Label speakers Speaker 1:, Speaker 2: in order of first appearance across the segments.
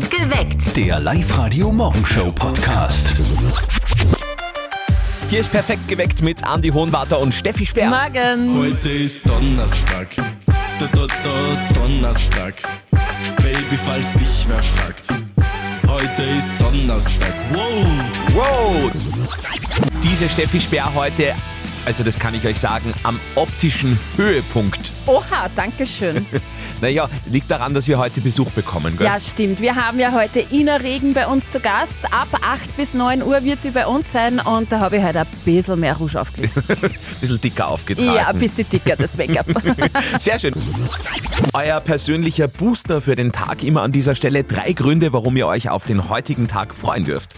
Speaker 1: Geweckt.
Speaker 2: Der Live-Radio-Morgenshow-Podcast.
Speaker 3: Hier ist perfekt geweckt mit Andi Hohenwarter und Steffi Speer.
Speaker 4: Morgen.
Speaker 5: Heute ist Donnerstag. Da, da, da, Donnerstag. Baby, falls dich wer fragt. Heute ist Donnerstag. Wow!
Speaker 3: Wow! Diese Steffi Speer heute, also das kann ich euch sagen, am optischen Höhepunkt.
Speaker 4: Oha, danke schön.
Speaker 3: Naja, liegt daran, dass wir heute Besuch bekommen, gell?
Speaker 4: Ja, stimmt. Wir haben ja heute Ina Regen bei uns zu Gast. Ab 8 bis 9 Uhr wird sie bei uns sein und da habe ich heute ein bisschen mehr Rouge aufgelegt.
Speaker 3: Ein bisschen dicker aufgetragen.
Speaker 4: Ja, ein bisschen dicker, das Make-up.
Speaker 3: Sehr schön. Euer persönlicher Booster für den Tag immer an dieser Stelle. Drei Gründe, warum ihr euch auf den heutigen Tag freuen dürft.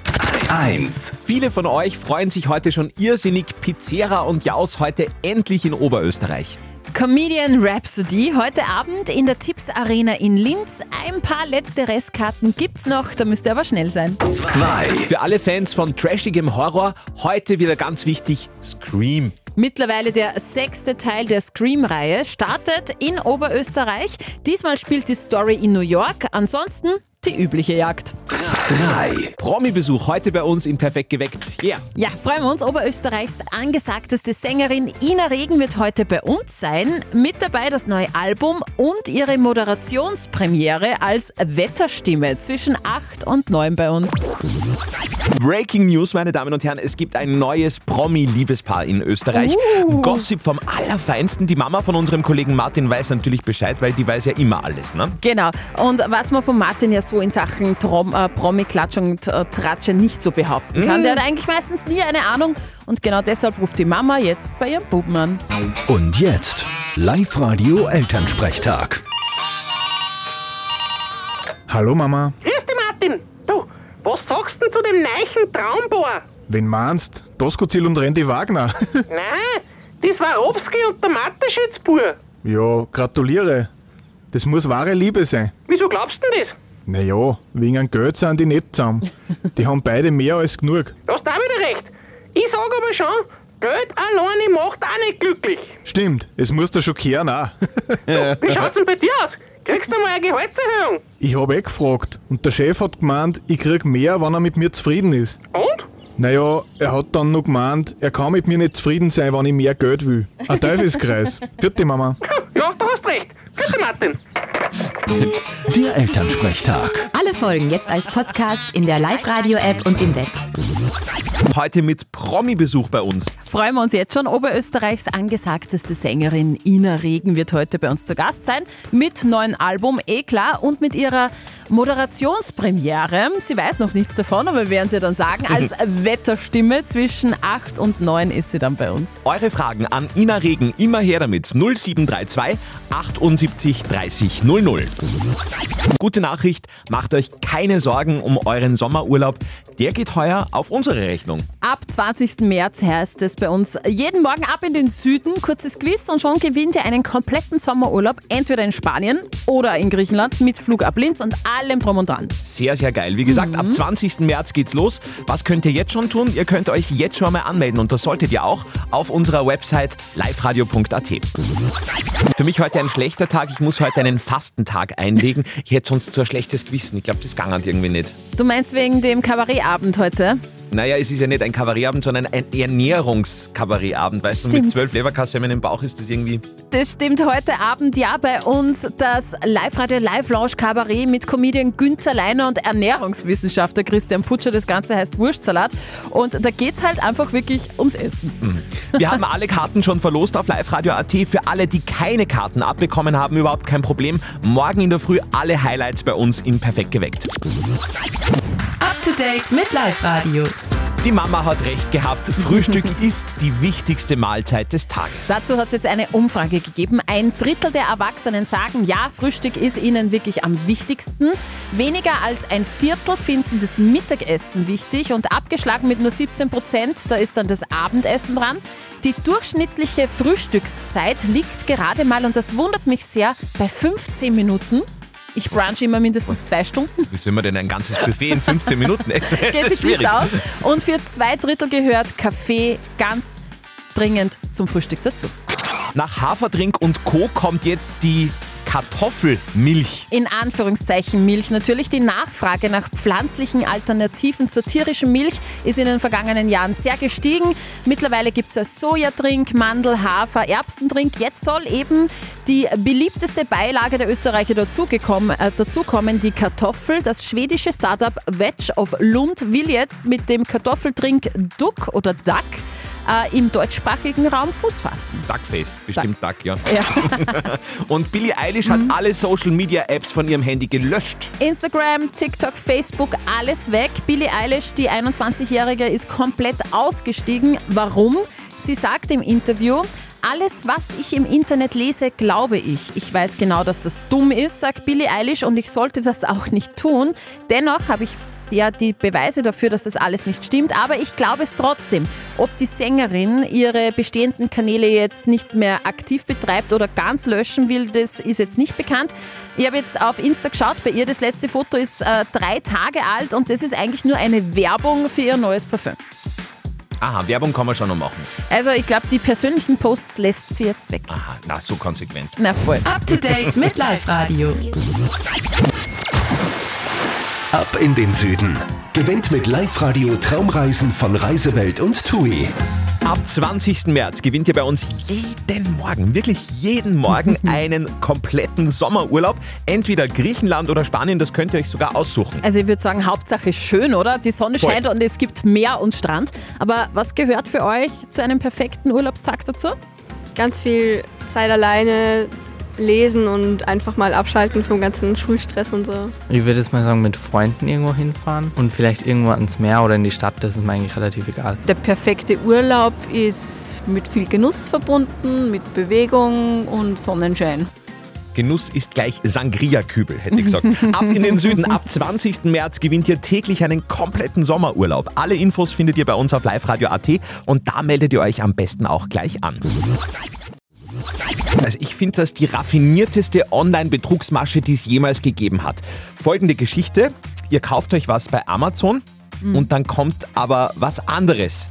Speaker 2: 1.
Speaker 3: Viele von euch freuen sich heute schon irrsinnig. Pizzeria und Jaus heute endlich in Oberösterreich.
Speaker 4: Comedian Rhapsody heute Abend in der Tipps Arena in Linz. Ein paar letzte Restkarten gibt's noch, da müsst ihr aber schnell sein.
Speaker 2: 2.
Speaker 3: Für alle Fans von trashigem Horror heute wieder ganz wichtig: Scream.
Speaker 4: Mittlerweile der sechste Teil der Scream-Reihe startet in Oberösterreich. Diesmal spielt die Story in New York, ansonsten die übliche Jagd.
Speaker 2: 3.
Speaker 3: Promi-Besuch heute bei uns in Perfekt geweckt. Yeah.
Speaker 4: Ja, freuen wir uns. Oberösterreichs angesagteste Sängerin Ina Regen wird heute bei uns sein. Mit dabei das neue Album und ihre Moderationspremiere als Wetterstimme zwischen 8 und 9 bei uns.
Speaker 3: Breaking News, meine Damen und Herren. Es gibt ein neues Promi-Liebespaar in Österreich. Gossip vom Allerfeinsten. Die Mama von unserem Kollegen Martin weiß natürlich Bescheid, weil die weiß ja immer alles, ne?
Speaker 4: Genau. Und was man von Martin ja so in Sachen Trom, äh, Promi-Klatsch und äh, Tratsche nicht so behaupten kann, der hat eigentlich meistens nie eine Ahnung. Und genau deshalb ruft die Mama jetzt bei ihrem Buben an.
Speaker 2: Und jetzt Live-Radio Elternsprechtag.
Speaker 6: Hallo Mama.
Speaker 7: Grüß dich, Martin. Du, was sagst du zu dem neuen Traumbohr?
Speaker 6: Wen meinst? Doskozil und Randy Wagner.
Speaker 7: Nein, das war Obski und der Mathe-Schützbur.
Speaker 6: ja, gratuliere. Das muss wahre Liebe sein.
Speaker 7: Wieso glaubst du denn das?
Speaker 6: Naja, wegen einem Geld sind die nicht zusammen. Die haben beide mehr als genug.
Speaker 7: Du hast auch wieder recht. Ich sag aber schon, Geld alleine macht auch nicht glücklich.
Speaker 6: Stimmt, es muss da schon kehren auch.
Speaker 7: Wie schaut's denn bei dir aus? Kriegst du mal eine Gehaltserhöhung?
Speaker 6: Ich habe eh gefragt und der Chef hat gemeint, ich krieg mehr, wenn er mit mir zufrieden ist.
Speaker 7: Und?
Speaker 6: Naja, er hat dann noch gemeint, er kann mit mir nicht zufrieden sein, wenn ich mehr Geld will. Ein Teufelskreis. Vierte Mama.
Speaker 7: Ja, du hast recht. Grüß dich, Martin.
Speaker 2: Der Elternsprechtag.
Speaker 1: Alle Folgen jetzt als Podcast in der Live-Radio-App und im Web.
Speaker 3: Heute mit Promi-Besuch bei uns.
Speaker 4: Freuen wir uns jetzt schon. Oberösterreichs angesagteste Sängerin Ina Regen wird heute bei uns zu Gast sein. Mit neuen Album, eh klar, und mit ihrer Moderationspremiere. Sie weiß noch nichts davon, aber wir werden sie dann sagen. Als Wetterstimme zwischen 8 und 9 ist sie dann bei uns.
Speaker 3: Eure Fragen an Ina Regen immer her damit 0732 78 30 00. Gute Nachricht, macht euch keine Sorgen um euren Sommerurlaub. Der geht heuer auf unsere Rechnung.
Speaker 4: Ab 20. März heißt es bei uns jeden Morgen ab in den Süden, kurzes Quiz und schon gewinnt ihr einen kompletten Sommerurlaub, entweder in Spanien oder in Griechenland mit Flug ab Linz und allem drum und dran.
Speaker 3: Sehr, sehr geil. Wie gesagt, ab 20. März geht's los. Was könnt ihr jetzt schon tun? Ihr könnt euch jetzt schon mal anmelden und das solltet ihr auch auf unserer Website liveradio.at. Für mich heute ein schlechter Tag. Ich muss heute einen Fastentag einlegen. Ich hätte sonst so ein schlechtes Gewissen. Ich glaube, das ging halt irgendwie nicht.
Speaker 4: Du meinst wegen dem Kabarettabend heute?
Speaker 3: Naja, es ist ja nicht ein Kabarettabend, sondern ein Ernährungskabarettabend. Weißt du,
Speaker 4: Stimmt.
Speaker 3: mit zwölf Leberkassemmen im Bauch ist das irgendwie.
Speaker 4: Das stimmt heute Abend ja bei uns das Live-Radio Live-Lounge Kabarett mit Comedian Günther Leiner und Ernährungswissenschaftler Christian Putscher. Das Ganze heißt Wurstsalat. Und da geht's halt einfach wirklich ums Essen.
Speaker 3: Wir haben alle Karten schon verlost auf liveradio.at. Für alle, die keine Karten abbekommen haben, überhaupt kein Problem. Morgen in der Früh alle Highlights bei uns in Perfekt geweckt.
Speaker 1: To date mit Live-Radio.
Speaker 3: Die Mama hat recht gehabt. Frühstück ist die wichtigste Mahlzeit des Tages.
Speaker 4: Dazu hat es jetzt eine Umfrage gegeben. Ein Drittel der Erwachsenen sagen, ja, Frühstück ist ihnen wirklich am wichtigsten. Weniger als ein Viertel finden das Mittagessen wichtig und abgeschlagen mit nur 17 Prozent, da ist dann das Abendessen dran. Die durchschnittliche Frühstückszeit liegt gerade mal, und das wundert mich sehr, bei 15 Minuten. Ich brunche immer mindestens zwei Stunden.
Speaker 3: Wie soll man denn ein ganzes Buffet in 15 Minuten essen?
Speaker 4: Geht sich nicht aus. Und für zwei Drittel gehört Kaffee ganz dringend zum Frühstück dazu.
Speaker 3: Nach Haferdrink und Co. kommt jetzt die Kartoffelmilch.
Speaker 4: In Anführungszeichen Milch. Natürlich die Nachfrage nach pflanzlichen Alternativen zur tierischen Milch ist in den vergangenen Jahren sehr gestiegen. Mittlerweile gibt es ja Sojadrink, Mandel, Hafer, Erbsendrink. Jetzt soll eben die beliebteste Beilage der Österreicher dazugekommen, äh, dazukommen, die Kartoffel. Das schwedische Startup Veg of Lund will jetzt mit dem Kartoffeldrink Duck oder Duck äh, im deutschsprachigen Raum Fuß fassen.
Speaker 3: Duckface, bestimmt Duck, ja.
Speaker 4: Ja.
Speaker 3: Und Billie Eilish hat alle Social Media Apps von ihrem Handy gelöscht.
Speaker 4: Instagram, TikTok, Facebook, alles weg. Billie Eilish, die 21-Jährige, ist komplett ausgestiegen. Warum? Sie sagt im Interview, alles, was ich im Internet lese, glaube ich. Ich weiß genau, dass das dumm ist, sagt Billie Eilish, und ich sollte das auch nicht tun. Dennoch habe ich ja die Beweise dafür, dass das alles nicht stimmt, aber ich glaube es trotzdem. Ob die Sängerin ihre bestehenden Kanäle jetzt nicht mehr aktiv betreibt oder ganz löschen will, das ist jetzt nicht bekannt. Ich habe jetzt auf Insta geschaut, bei ihr das letzte Foto ist äh, drei Tage alt und das ist eigentlich nur eine Werbung für ihr neues Parfüm.
Speaker 3: Aha, Werbung kann man schon noch machen.
Speaker 4: Also ich glaube, die persönlichen Posts lässt sie jetzt weg.
Speaker 3: Aha, na, so konsequent.
Speaker 4: Na voll.
Speaker 1: Up to date mit Live Radio.
Speaker 2: Ab in den Süden. Gewinnt mit Live-Radio Traumreisen von Reisewelt und TUI.
Speaker 3: Ab 20. März gewinnt ihr bei uns jeden Morgen, wirklich jeden Morgen einen kompletten Sommerurlaub. Entweder Griechenland oder Spanien, das könnt ihr euch sogar aussuchen.
Speaker 4: Also ich würde sagen, Hauptsache schön, oder? Die Sonne
Speaker 3: Voll.
Speaker 4: scheint und es gibt Meer und Strand. Aber was gehört für euch zu einem perfekten Urlaubstag dazu?
Speaker 8: ganz viel Zeit alleine lesen und einfach mal abschalten vom ganzen Schulstress und so.
Speaker 9: Ich würde jetzt mal sagen, mit Freunden irgendwo hinfahren und vielleicht irgendwo ans Meer oder in die Stadt, das ist mir eigentlich relativ egal.
Speaker 10: Der perfekte Urlaub ist mit viel Genuss verbunden, mit Bewegung und Sonnenschein.
Speaker 3: Genuss ist gleich Sangria-Kübel, hätte ich gesagt. Ab in den Süden, ab 20. März gewinnt ihr täglich einen kompletten Sommerurlaub. Alle Infos findet ihr bei uns auf liveradio.at und da meldet ihr euch am besten auch gleich an. Also ich finde das die raffinierteste Online-Betrugsmasche, die es jemals gegeben hat. Folgende Geschichte, ihr kauft euch was bei Amazon und dann kommt aber was anderes.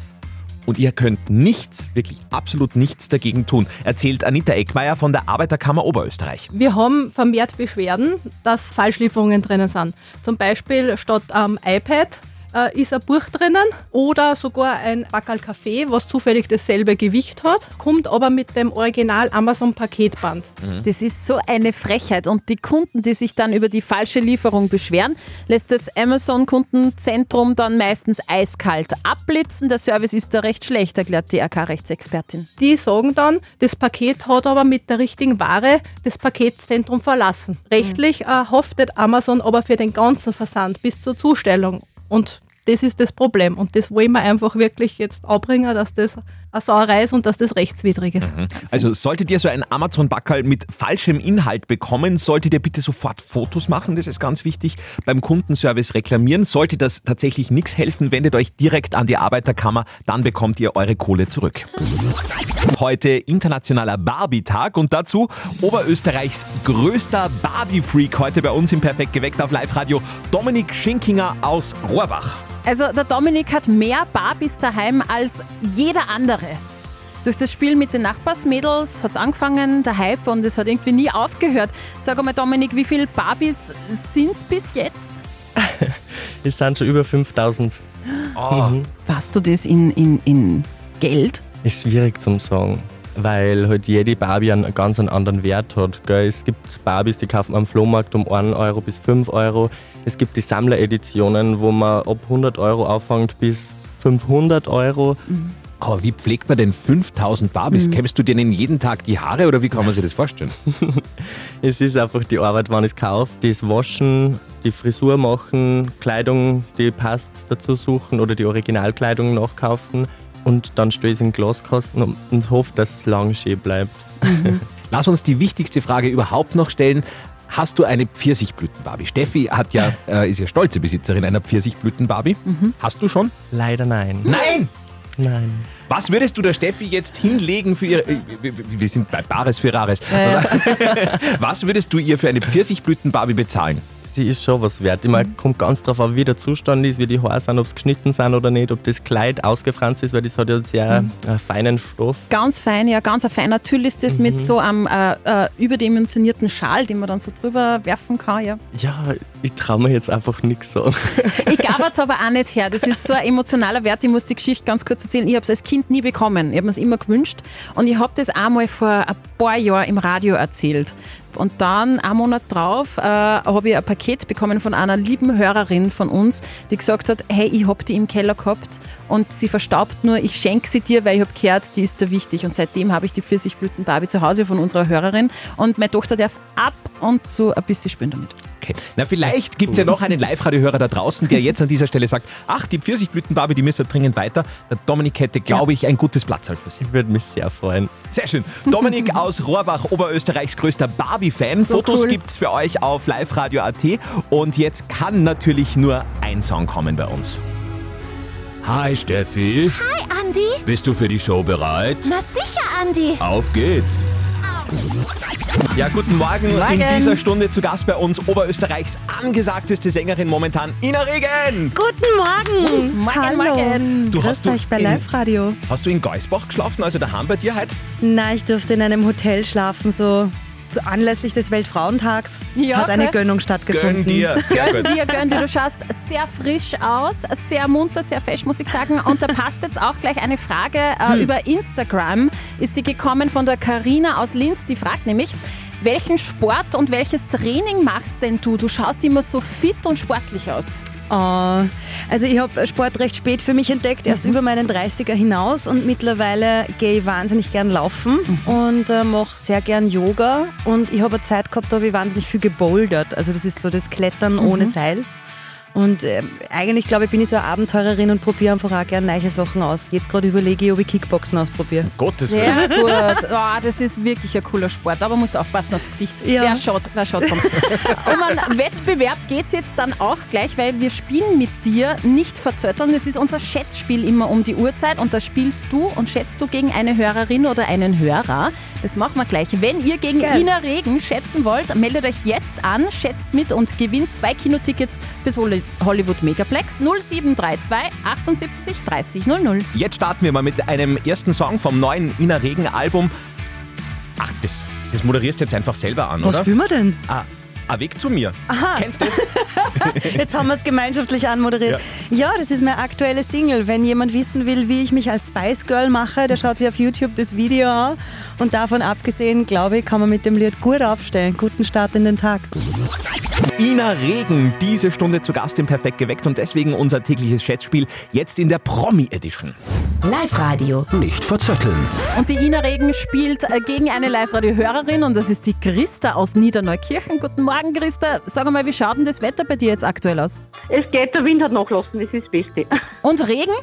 Speaker 3: Und ihr könnt nichts, wirklich absolut nichts dagegen tun, erzählt Anita Eckmeier von der Arbeiterkammer Oberösterreich.
Speaker 11: Wir haben vermehrt Beschwerden, dass Falschlieferungen drinnen sind. Zum Beispiel statt am iPad äh, ist ein Buch drinnen oder sogar ein Backerl Kaffee, was zufällig dasselbe Gewicht hat, kommt aber mit dem Original Amazon Paketband.
Speaker 4: Das ist so eine Frechheit. Und die Kunden, die sich dann über die falsche Lieferung beschweren, lässt das Amazon-Kundenzentrum dann meistens eiskalt abblitzen. Der Service ist da recht schlecht, erklärt die AK-Rechtsexpertin.
Speaker 11: Die sagen dann, das Paket hat aber mit der richtigen Ware das Paketzentrum verlassen. Rechtlich äh, haftet Amazon aber für den ganzen Versand bis zur Zustellung. Und das ist das Problem. Und das wollen wir einfach wirklich jetzt abbringen, dass das eine Sauerei ist und dass das rechtswidrig ist.
Speaker 3: Also solltet ihr so ein Amazon-Backerl mit falschem Inhalt bekommen, solltet ihr bitte sofort Fotos machen, das ist ganz wichtig. Beim Kundenservice reklamieren. Sollte das tatsächlich nichts helfen, wendet euch direkt an die Arbeiterkammer, dann bekommt ihr eure Kohle zurück. Heute internationaler Barbie-Tag und dazu Oberösterreichs größter Barbie-Freak heute bei uns im Perfekt geweckt auf Live-Radio, Dominik Schinkinger aus Rohrbach.
Speaker 4: Also der Dominik hat mehr Barbies daheim als jeder andere. Durch das Spiel mit den Nachbarsmädels hat es angefangen, der Hype, und es hat irgendwie nie aufgehört. Sag einmal, Dominik, wie viele Barbies sind es bis jetzt?
Speaker 9: Es sind schon über 5000.
Speaker 4: Weißt du das in, in, in Geld?
Speaker 9: Ist schwierig zum sagen, weil halt jede Barbie einen ganz anderen Wert hat. Gell? Es gibt Barbies, die kauft man am Flohmarkt um 1 Euro bis 5 Euro. Es gibt die Sammlereditionen, wo man ab 100 Euro auffängt bis 500 Euro.
Speaker 3: Aber wie pflegt man denn 5000 Barbies? Kämmst du denen jeden Tag die Haare oder wie kann man sich das vorstellen?
Speaker 9: Es ist einfach die Arbeit, wann ich es kaufe. Das Waschen, die Frisur machen, Kleidung, die passt dazu suchen oder die Originalkleidung nachkaufen. Und dann stelle ich es in den Glaskasten und- und hoffe, dass es lang schön bleibt.
Speaker 3: Lass uns die wichtigste Frage überhaupt noch stellen. Hast du eine Pfirsichblüten-Barbie? Steffi hat ja, äh, ist ja stolze Besitzerin einer Pfirsichblüten-Barbie. Hast du schon?
Speaker 9: Leider nein.
Speaker 3: Nein!
Speaker 9: Nein.
Speaker 3: Was würdest du der Steffi jetzt hinlegen für ihre. äh, Wir sind bei Bares für Rares. Was würdest du ihr für eine Pfirsichblüten-Barbie bezahlen?
Speaker 9: Sie ist schon was wert. Ich meine, kommt ganz drauf an, wie der Zustand ist, wie die Haare sind, ob es geschnitten sind oder nicht, ob das Kleid ausgefranst ist, weil das hat ja sehr äh, feinen Stoff.
Speaker 4: Ganz fein, ja, ganz ein feiner Tüll ist das mit so einem äh, äh, überdimensionierten Schal, den man dann so drüber werfen kann, ja.
Speaker 9: Ja, ich traue mir jetzt einfach nichts sagen.
Speaker 4: Ich gab es aber auch nicht her. Das ist so ein emotionaler Wert. Ich muss die Geschichte ganz kurz erzählen. Ich habe es als Kind nie bekommen. Ich habe mir es immer gewünscht. Und ich habe das einmal vor ein paar Jahren im Radio erzählt. Und dann, einen Monat drauf, äh, habe ich ein Paket bekommen von einer lieben Hörerin von uns, die gesagt hat, hey, ich habe die im Keller gehabt und sie verstaubt nur, ich schenke sie dir, weil ich habe gehört, die ist dir wichtig. Und seitdem habe ich die Pfirsichblüten-Barbie zu Hause von unserer Hörerin. Und meine Tochter darf ab und zu ein bisschen spielen damit.
Speaker 3: Okay. Na, vielleicht gibt es ja noch einen Live-Radio-Hörer da draußen, der jetzt an dieser Stelle sagt, ach, die Pfirsichblüten-Barbie, die müssen dringend weiter. Der Dominik hätte, glaube ich, ein gutes Platzal für sie.
Speaker 9: Ich würde mich sehr freuen.
Speaker 3: Sehr schön. Dominik aus Rohrbach, Oberösterreichs größter Barbie-Fan.
Speaker 4: So
Speaker 3: Fotos
Speaker 4: cool.
Speaker 3: gibt's für euch auf liveradio.at. Und jetzt kann natürlich nur ein Song kommen bei uns.
Speaker 12: Hi Steffi,
Speaker 13: Hi, Andi.
Speaker 12: bist du für die Show bereit?
Speaker 13: Na sicher, Andi.
Speaker 12: Auf geht's.
Speaker 3: Ja, guten Morgen.
Speaker 13: Morgen.
Speaker 3: In dieser Stunde zu Gast bei uns Oberösterreichs angesagteste Sängerin momentan, Ina Regen.
Speaker 14: Guten Morgen.
Speaker 4: Morgen,
Speaker 14: Hallo.
Speaker 3: morgen. Du
Speaker 14: Grüß
Speaker 3: hast du
Speaker 14: euch bei
Speaker 3: in-
Speaker 14: Live-Radio.
Speaker 3: Hast du in Geusbach geschlafen, also daheim bei dir heute?
Speaker 14: Nein, ich durfte in einem Hotel schlafen, so anlässlich des Weltfrauentags
Speaker 4: Ja,
Speaker 14: hat eine
Speaker 4: okay.
Speaker 14: Gönnung stattgefunden.
Speaker 3: Gönn dir. Sehr
Speaker 4: Gönn dir, gönn dir. Du schaust sehr frisch aus, sehr munter, sehr fesch, muss ich sagen. Und da passt jetzt auch gleich eine Frage äh, über Instagram. Ist die gekommen von der Karina aus Linz. Die fragt nämlich, welchen Sport und welches Training machst denn du? Du schaust immer so fit und sportlich aus.
Speaker 14: Oh, also ich habe Sport recht spät für mich entdeckt, erst über meinen 30er hinaus und mittlerweile gehe ich wahnsinnig gern laufen und äh, mache sehr gern Yoga und ich habe eine Zeit gehabt, da habe ich wahnsinnig viel gebouldert, also das ist so das Klettern ohne Seil. Und ähm, eigentlich glaube ich, bin ich so eine Abenteurerin und probiere einfach auch gerne neue Sachen aus. Jetzt gerade überlege ich, ob ich Kickboxen ausprobiere.
Speaker 3: Gottes
Speaker 4: Sehr gut. Oh, das ist wirklich ein cooler Sport, aber musst aufpassen aufs Gesicht.
Speaker 14: Ja.
Speaker 4: Wer schaut, wer schaut kommt. um einen Wettbewerb geht es jetzt dann auch gleich, weil wir spielen mit dir nicht verzötteln. Das ist unser Schätzspiel immer um die Uhrzeit und da spielst du und schätzt du gegen eine Hörerin oder einen Hörer. Das machen wir gleich. Wenn ihr gegen
Speaker 14: Geil.
Speaker 4: Ina Regen schätzen wollt, meldet euch jetzt an, schätzt mit und gewinnt zwei Kinotickets fürs Holly- Hollywood Megaplex 0732 78 30 00.
Speaker 3: Jetzt starten wir mal mit einem ersten Song vom neuen Ina Regen Album. Ach, das, das moderierst du jetzt einfach selber an,
Speaker 14: Was
Speaker 3: oder?
Speaker 14: spielen wir denn?
Speaker 3: Ah, ah, Weg zu mir.
Speaker 14: Aha.
Speaker 3: Kennst du das?
Speaker 14: Jetzt haben wir es gemeinschaftlich anmoderiert. Ja. das ist meine aktuelle Single. Wenn jemand wissen will, wie ich mich als Spice Girl mache, der schaut sich auf YouTube das Video an. Und davon abgesehen, glaube ich, kann man mit dem Lied gut aufstellen. Guten Start in den Tag.
Speaker 3: Ina Regen, diese Stunde zu Gast im Perfekt geweckt und deswegen unser tägliches Schätzspiel jetzt in der Promi Edition.
Speaker 1: Live-Radio.
Speaker 2: Nicht verzetteln.
Speaker 4: Und die Ina Regen spielt äh, gegen eine Live-Radio-Hörerin und das ist die Christa aus Niederneukirchen. Guten Morgen, Christa. Sag mal, wie schaut denn das Wetter bei dir jetzt aktuell aus?
Speaker 15: Es geht, der Wind hat nachlassen, das ist das Beste.
Speaker 4: Und Regen?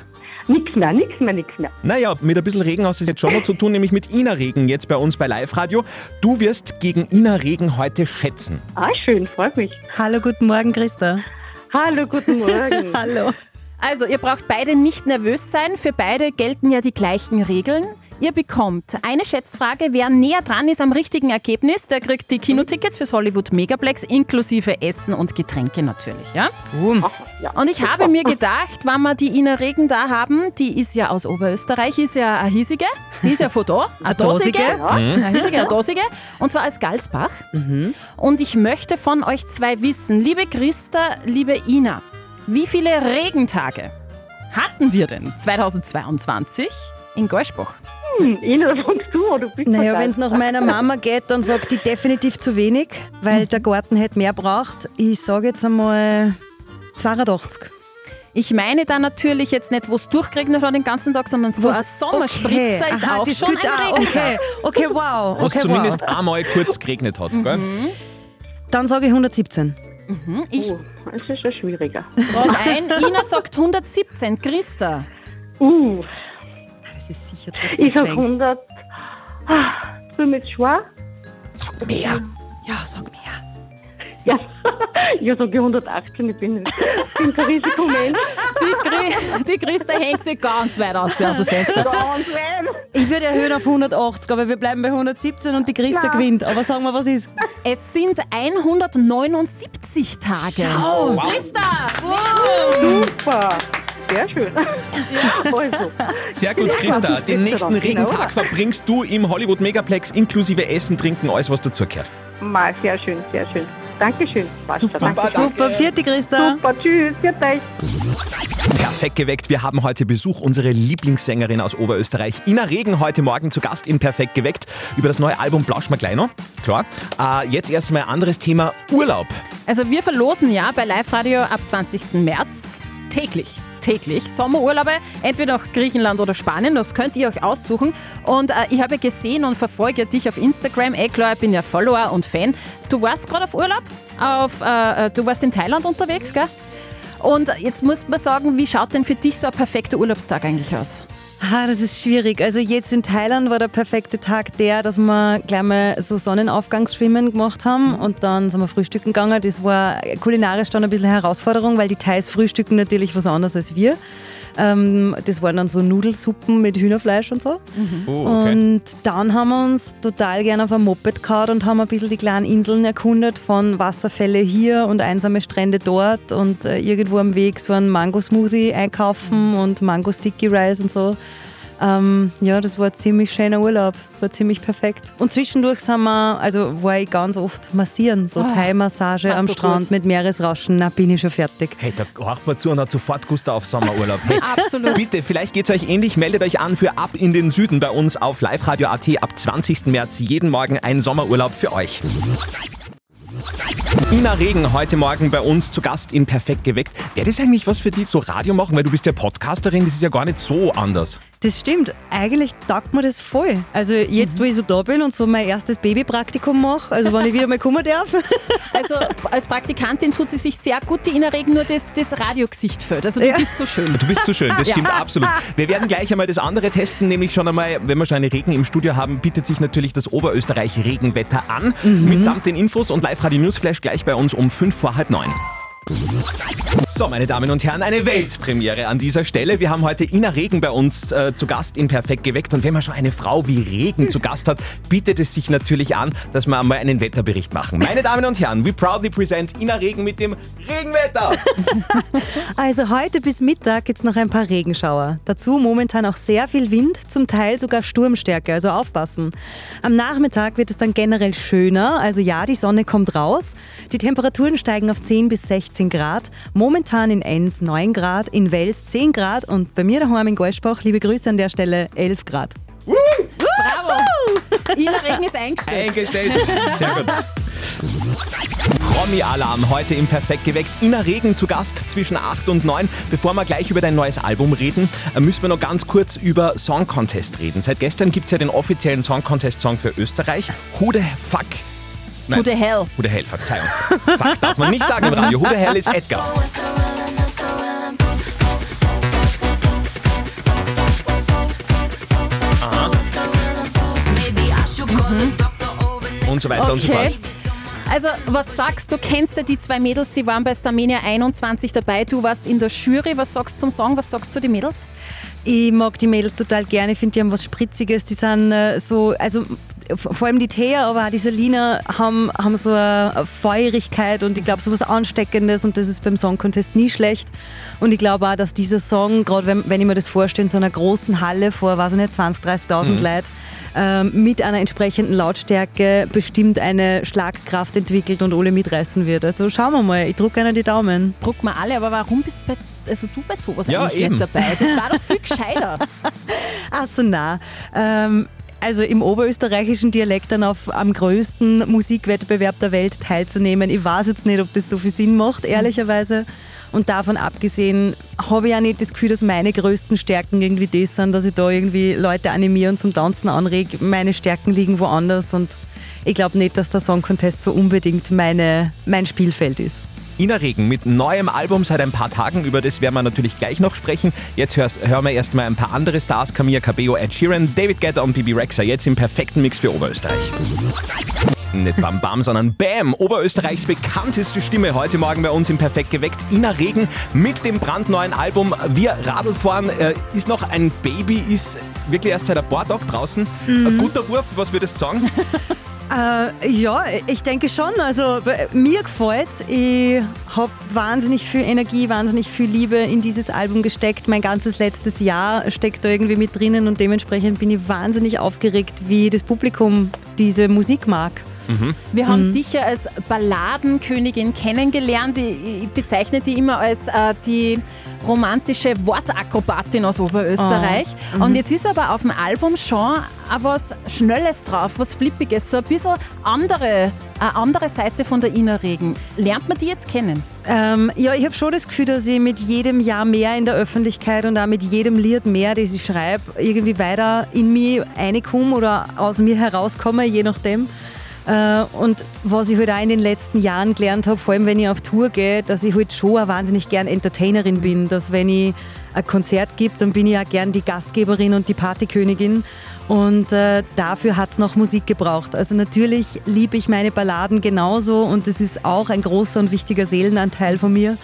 Speaker 15: Nix mehr, nix mehr, nix mehr.
Speaker 3: Naja, mit ein bisschen Regen hast du es jetzt schon noch zu tun, nämlich mit Ina Regen jetzt bei uns bei Live Radio. Du wirst gegen Ina Regen heute schätzen.
Speaker 15: Ah, schön, freut mich.
Speaker 14: Hallo, guten Morgen, Christa.
Speaker 15: Hallo, guten Morgen.
Speaker 14: Hallo.
Speaker 4: Also, ihr braucht beide nicht nervös sein. Für beide gelten ja die gleichen Regeln. Ihr bekommt eine Schätzfrage. Wer näher dran ist am richtigen Ergebnis, der kriegt die Kinotickets fürs Hollywood Megaplex inklusive Essen und Getränke natürlich. Ja? Und ich habe mir gedacht, wenn wir die Ina Regen da haben, die ist ja aus Oberösterreich, ist ja eine hiesige, die ist ja von da, eine dosige, ja. eine hiesige, eine dosige, und zwar aus Galsbach. Und ich möchte von euch zwei wissen, liebe Christa, liebe Ina, wie viele Regentage hatten wir denn 2022 in Golschbach?
Speaker 15: Hm, Ina, sagst du, oder du bist
Speaker 14: Naja, wenn es nach meiner Mama geht, dann sagt die definitiv zu wenig, weil der Garten hätte mehr braucht. Ich sage jetzt einmal 82.
Speaker 4: Ich meine da natürlich jetzt nicht, wo es durchgeregnet hat den ganzen Tag, sondern so ein Sommerspritzer ist
Speaker 14: Aha,
Speaker 4: auch
Speaker 14: das
Speaker 4: schon
Speaker 14: gut,
Speaker 4: ein
Speaker 14: ah, okay, okay, wow.
Speaker 3: Wo es
Speaker 14: Okay,
Speaker 3: zumindest
Speaker 14: wow.
Speaker 3: einmal kurz geregnet hat. Gell?
Speaker 14: Dann sage ich 117.
Speaker 4: Mhm, Ich
Speaker 15: Oh, das ist schon schwieriger.
Speaker 4: trage ein, Ina sagt 117, Christa.
Speaker 15: Uh,
Speaker 14: Ist sicher trotzdem
Speaker 15: ich sag
Speaker 14: zu eng.
Speaker 15: 100. Ah, du mit schwer?
Speaker 3: Sag mehr.
Speaker 14: Ja, sag mehr.
Speaker 15: Ja, ich sage 118, ich bin, bin kein Risikomensch.
Speaker 4: Die, die Christa hängt sich ganz weit aus aus dem Fenster.
Speaker 15: Ganz weit.
Speaker 14: Ich würde erhöhen auf 180, aber wir bleiben bei 117 und die Christa
Speaker 4: Ja.
Speaker 14: gewinnt. Aber sagen wir, was ist?
Speaker 4: Es sind 179 Tage.
Speaker 14: Schau. Wow.
Speaker 4: Christa!
Speaker 15: Super. Sehr schön. Also,
Speaker 3: Sehr gut, Christa. Den nächsten Regentag verbringst du im Hollywood Megaplex inklusive Essen, Trinken, alles was dazugehört.
Speaker 15: Mal, sehr schön, sehr schön. Dankeschön. Schon. Danke.
Speaker 14: Super, vierte Christa.
Speaker 15: Super, tschüss, viert euch.
Speaker 3: Perfekt geweckt. Wir haben heute Besuch. Unsere Lieblingssängerin aus Oberösterreich, Ina Regen, heute Morgen zu Gast in Perfekt geweckt. Über das neue Album Blausch mal noch. Klar. Äh, jetzt erstmal anderes Thema: Urlaub.
Speaker 4: Also wir verlosen ja bei Live Radio ab 20. März täglich. Täglich Sommerurlaube, entweder nach Griechenland oder Spanien, das könnt ihr euch aussuchen. Und äh, ich habe gesehen und verfolge dich auf Instagram. Eh klar, ich bin ja Follower und Fan. Du warst gerade auf Urlaub, auf, äh, äh, du warst in Thailand unterwegs, gell? Und jetzt muss man sagen, wie schaut denn für dich so ein perfekter Urlaubstag eigentlich aus?
Speaker 14: Ah, das ist schwierig. Also jetzt in Thailand war der perfekte Tag der, dass wir gleich mal so Sonnenaufgangsschwimmen gemacht haben und dann sind wir frühstücken gegangen. Das war kulinarisch dann ein bisschen Herausforderung, weil die Thais frühstücken natürlich was anderes als wir. Ähm, das waren dann so Nudelsuppen mit Hühnerfleisch und so.
Speaker 3: Oh, okay.
Speaker 14: Und dann haben wir uns total gerne auf ein Moped gehauen und haben ein bisschen die kleinen Inseln erkundet, von Wasserfälle hier und einsame Strände dort und äh, irgendwo am Weg so einen Mango-Smoothie einkaufen und Mango-Sticky Rice und so. Ähm, ja, das war ein ziemlich schöner Urlaub. Das war ziemlich perfekt. Und zwischendurch sind wir, also war ich ganz oft massieren, so
Speaker 3: Ah.
Speaker 14: Thai-Massage am
Speaker 3: so
Speaker 14: Strand
Speaker 3: gut.
Speaker 14: mit Meeresrauschen. Na, bin ich schon fertig.
Speaker 3: Hey, da horcht man zu und hat sofort Guster auf Sommerurlaub. Hey,
Speaker 4: Absolut.
Speaker 3: Bitte, vielleicht geht es euch ähnlich. Meldet euch an für Ab in den Süden bei uns auf liveradio.at ab 20. März. Jeden Morgen ein Sommerurlaub für euch. Ina Regen heute Morgen bei uns zu Gast in Perfekt geweckt. Wäre das eigentlich was für die, so Radio machen? Weil du bist ja Podcasterin, das ist ja gar nicht so anders.
Speaker 14: Das stimmt. Eigentlich taugt mir das voll. Also jetzt, wo ich so da bin und so mein erstes Babypraktikum mache, also wenn ich wieder mal kommen darf.
Speaker 4: Also als Praktikantin tut sie sich sehr gut, die Ina Regen, nur das, das Radiogesicht fällt. Also du
Speaker 14: Ja.
Speaker 4: bist so schön.
Speaker 3: Du bist so schön, das
Speaker 4: Ja.
Speaker 3: stimmt absolut. Wir werden gleich einmal das andere testen, nämlich schon einmal, wenn wir schon eine Regen im Studio haben, bietet sich natürlich das Oberösterreich-Regenwetter an. Mitsamt den Infos und Live-Radio Newsflash gleich bei uns um fünf vor halb neun. So, meine Damen und Herren, eine Weltpremiere an dieser Stelle. Wir haben heute Ina Regen bei uns äh, zu Gast in Perfekt geweckt. Und wenn man schon eine Frau wie Regen zu Gast hat, bietet es sich natürlich an, dass wir einmal einen Wetterbericht machen. Meine Damen und Herren, we proudly present Ina Regen mit dem Regenwetter.
Speaker 14: Also heute bis Mittag gibt es noch ein paar Regenschauer. Dazu momentan auch sehr viel Wind, zum Teil sogar Sturmstärke, also aufpassen. Am Nachmittag wird es dann generell schöner, also ja, die Sonne kommt raus. Die Temperaturen steigen auf 10 bis 16 Grad. Momentan in Enns 9 Grad, in Wels 10 Grad und bei mir daheim in Golschbach, liebe Grüße an der Stelle, 11 Grad.
Speaker 4: Bravo! Ina Regen ist eingestellt.
Speaker 3: Eingestellt. Sehr gut. Promi-Alarm heute im Perfekt geweckt. Ina Regen zu Gast zwischen 8 und 9. Bevor wir gleich über dein neues Album reden, äh, müssen wir noch ganz kurz über Song Contest reden. Seit gestern gibt es ja den offiziellen Song Contest Song für Österreich. Who the fuck?
Speaker 4: Who the hell?
Speaker 3: Who the hell, Verzeihung. fuck darf man nicht sagen im Radio. Who the hell ist Edgar? Aha. Und so weiter und so
Speaker 4: Okay.
Speaker 3: fort.
Speaker 4: Also, was sagst du? Kennst du die zwei Mädels, die waren bei Starmania 21 dabei? Du warst in der Jury. Was sagst du zum Song? Was sagst du zu den Mädels?
Speaker 14: Ich mag die Mädels total gerne. Ich finde, die haben was Spritziges. Die sind äh, so, also vor allem die Thea, aber auch die Selina haben, haben so eine Feurigkeit und ich glaube, so was Ansteckendes und das ist beim Song Contest nie schlecht. Und ich glaube auch, dass dieser Song, gerade wenn, wenn ich mir das vorstelle, in so einer großen Halle vor, weiß ich nicht, 20.000, 30.000
Speaker 13: Mhm.
Speaker 14: Leuten, ähm, mit einer entsprechenden Lautstärke bestimmt eine Schlagkraft entwickelt und alle mitreißen wird. Also schauen wir mal. Ich drücke einer die Daumen.
Speaker 4: Druck mal alle, aber warum bist bei, also du bei sowas
Speaker 14: Ja,
Speaker 4: eigentlich
Speaker 14: eben.
Speaker 4: nicht dabei? Das war doch viel gescheiter.
Speaker 14: Ach so, na. Ähm, also im oberösterreichischen Dialekt dann auf am größten Musikwettbewerb der Welt teilzunehmen. Ich weiß jetzt nicht, ob das so viel Sinn macht, ehrlicherweise. Und davon abgesehen habe ich auch nicht das Gefühl, dass meine größten Stärken irgendwie das sind, dass ich da irgendwie Leute animiere und zum Tanzen anrege. Meine Stärken liegen woanders und ich glaube nicht, dass der Song Contest so unbedingt meine, mein Spielfeld ist.
Speaker 3: Ina Regen mit neuem Album seit ein paar Tagen, über das werden wir natürlich gleich noch sprechen. Jetzt hörst, hören wir erstmal ein paar andere Stars, Camilla Cabello, Ed Sheeran, David Guetta und Bibi Rexha, jetzt im perfekten Mix für Oberösterreich. Nicht Bam Bam, sondern Bam. Oberösterreichs bekannteste Stimme heute Morgen bei uns im Perfekt geweckt. Ina Regen mit dem brandneuen Album Wir Radlfahren. Äh, ist noch ein Baby, ist wirklich erst seit ein paar Tagen draußen. Ein guter Wurf, was würdest du sagen?
Speaker 14: Äh, ja, ich denke schon. Also b- mir gefällt's. Ich habe wahnsinnig viel Energie, wahnsinnig viel Liebe in dieses Album gesteckt. Mein ganzes letztes Jahr steckt da irgendwie mit drinnen und dementsprechend bin ich wahnsinnig aufgeregt, wie das Publikum diese Musik mag.
Speaker 4: Wir haben dich ja als Balladenkönigin kennengelernt. Ich, ich bezeichne die immer als äh, die romantische Wortakrobatin aus Oberösterreich.
Speaker 14: Ah, mhm.
Speaker 4: Und jetzt ist aber auf dem Album schon auch was Schnelles drauf, was Flippiges, so ein bisschen andere, eine andere Seite von der Ina Regen. Lernt man die jetzt kennen?
Speaker 14: Ähm, ja, ich habe schon das Gefühl, dass ich mit jedem Jahr mehr in der Öffentlichkeit und auch mit jedem Lied mehr, das ich schreibe, irgendwie weiter in mich reinkomme oder aus mir herauskomme, je nachdem. Äh, und was ich halt auch in den letzten Jahren gelernt habe, vor allem wenn ich auf Tour gehe, dass ich halt schon auch wahnsinnig gern Entertainerin bin. Dass wenn ich ein Konzert gibt, dann bin ich auch gern die Gastgeberin und die Partykönigin. Und äh, dafür hat es noch Musik gebraucht. Also natürlich liebe ich meine Balladen genauso und das ist auch ein großer und wichtiger Seelenanteil von mir.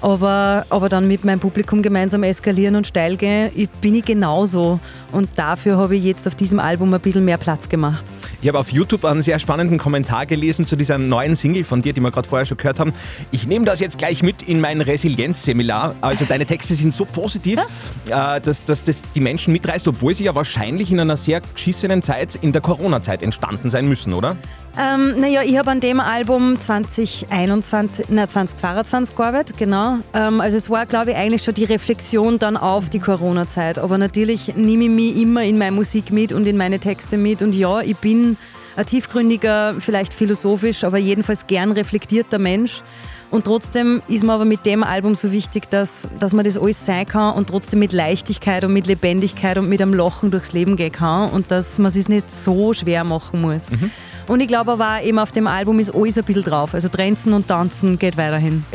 Speaker 14: Aber, aber dann mit meinem Publikum gemeinsam eskalieren und steil gehen, ich- bin ich genauso. Und dafür habe ich jetzt auf diesem Album ein bisschen mehr Platz gemacht.
Speaker 3: Ich habe auf YouTube einen sehr spannenden Kommentar gelesen zu dieser neuen Single von dir, die wir gerade vorher schon gehört haben. Ich nehme das jetzt gleich mit in mein Resilienzseminar. Also deine Texte sind so positiv, äh, dass, dass das die Menschen mitreißt, obwohl sie ja wahrscheinlich in einer sehr geschissenen Zeit in der Corona-Zeit entstanden sein müssen, oder?
Speaker 14: Ähm, naja, ich habe an dem Album 2021, na, 2022 gearbeitet, genau. Ähm, also es war, glaube ich, eigentlich schon die Reflexion dann auf die Corona-Zeit. Aber natürlich nehme ich mich immer in meine Musik mit und in meine Texte mit. Und ja, ich bin ein tiefgründiger, vielleicht philosophisch, aber jedenfalls gern reflektierter Mensch. Und trotzdem ist mir aber mit dem Album so wichtig, dass, dass man das alles sein kann und trotzdem mit Leichtigkeit und mit Lebendigkeit und mit einem Lachen durchs Leben gehen kann und dass man es sich nicht so schwer machen muss. Und ich glaube aber auch, eben auf dem Album ist alles ein bisschen drauf. Also Trenzen und Tanzen geht weiterhin.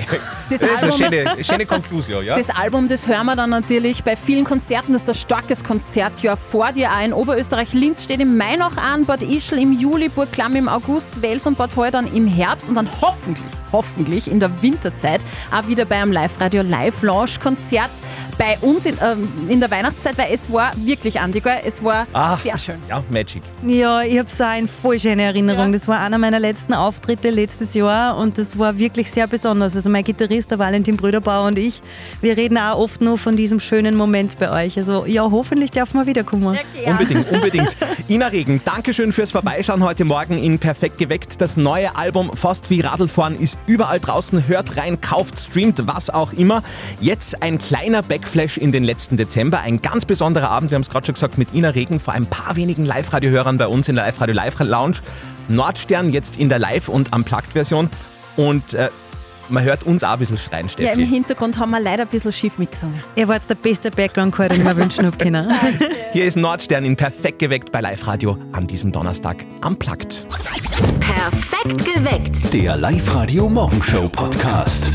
Speaker 4: Das
Speaker 3: Das ist eine
Speaker 4: Album-
Speaker 3: schöne, schöne Konklusion, ja?
Speaker 4: Das Album, das hören wir dann natürlich bei vielen Konzerten. Das ist ein starkes Konzertjahr vor dir auch in Oberösterreich. Linz steht im Mai noch an, Bad Ischl im Juli, Burg Klamm im August, Wels und Bad Heuer dann im Herbst und dann hoffentlich, hoffentlich in der Winterzeit. Auch wieder bei einem Live-Radio Live-Launch-Konzert bei uns in, ähm, in der Weihnachtszeit, weil es war wirklich, Andi, gell? es war
Speaker 3: Ah,
Speaker 4: sehr schön.
Speaker 3: Ja, Magic.
Speaker 14: Ja, ich habe so eine voll schöne Erinnerung. Das war einer meiner letzten Auftritte letztes Jahr und das war wirklich sehr besonders. Also mein Gitarrist, der Valentin Bröderbauer und ich, wir reden auch oft nur von diesem schönen Moment bei euch. Also ja, hoffentlich darf man wiederkommen.
Speaker 3: Unbedingt, unbedingt. Ina Regen, Dankeschön fürs Vorbeischauen heute Morgen in Perfekt geweckt. Das neue Album Fast wie Radlfahren ist überall draußen. Hört rein, kauft, streamt, was auch immer. Jetzt ein kleiner Backflash in den letzten Dezember. Ein ganz besonderer Abend, wir haben es gerade schon gesagt, mit Ina Regen vor ein paar wenigen Live-Radio-Hörern bei uns in der Live-Radio Live-Lounge. Nordstern jetzt in der Live- und Unplugged-Version. Und äh, man hört uns auch ein bisschen schreien, Steffi.
Speaker 4: Ja, im Hintergrund haben wir leider ein bisschen schief mitgesungen.
Speaker 14: Ihr wart der beste Background-Chor, den ich mir wünschen habe können.
Speaker 3: Hier ist Nordstern in Perfekt geweckt bei Live-Radio an diesem Donnerstag. Unplugged.
Speaker 1: Perfekt geweckt.
Speaker 2: Der Live-Radio Morgenshow Podcast.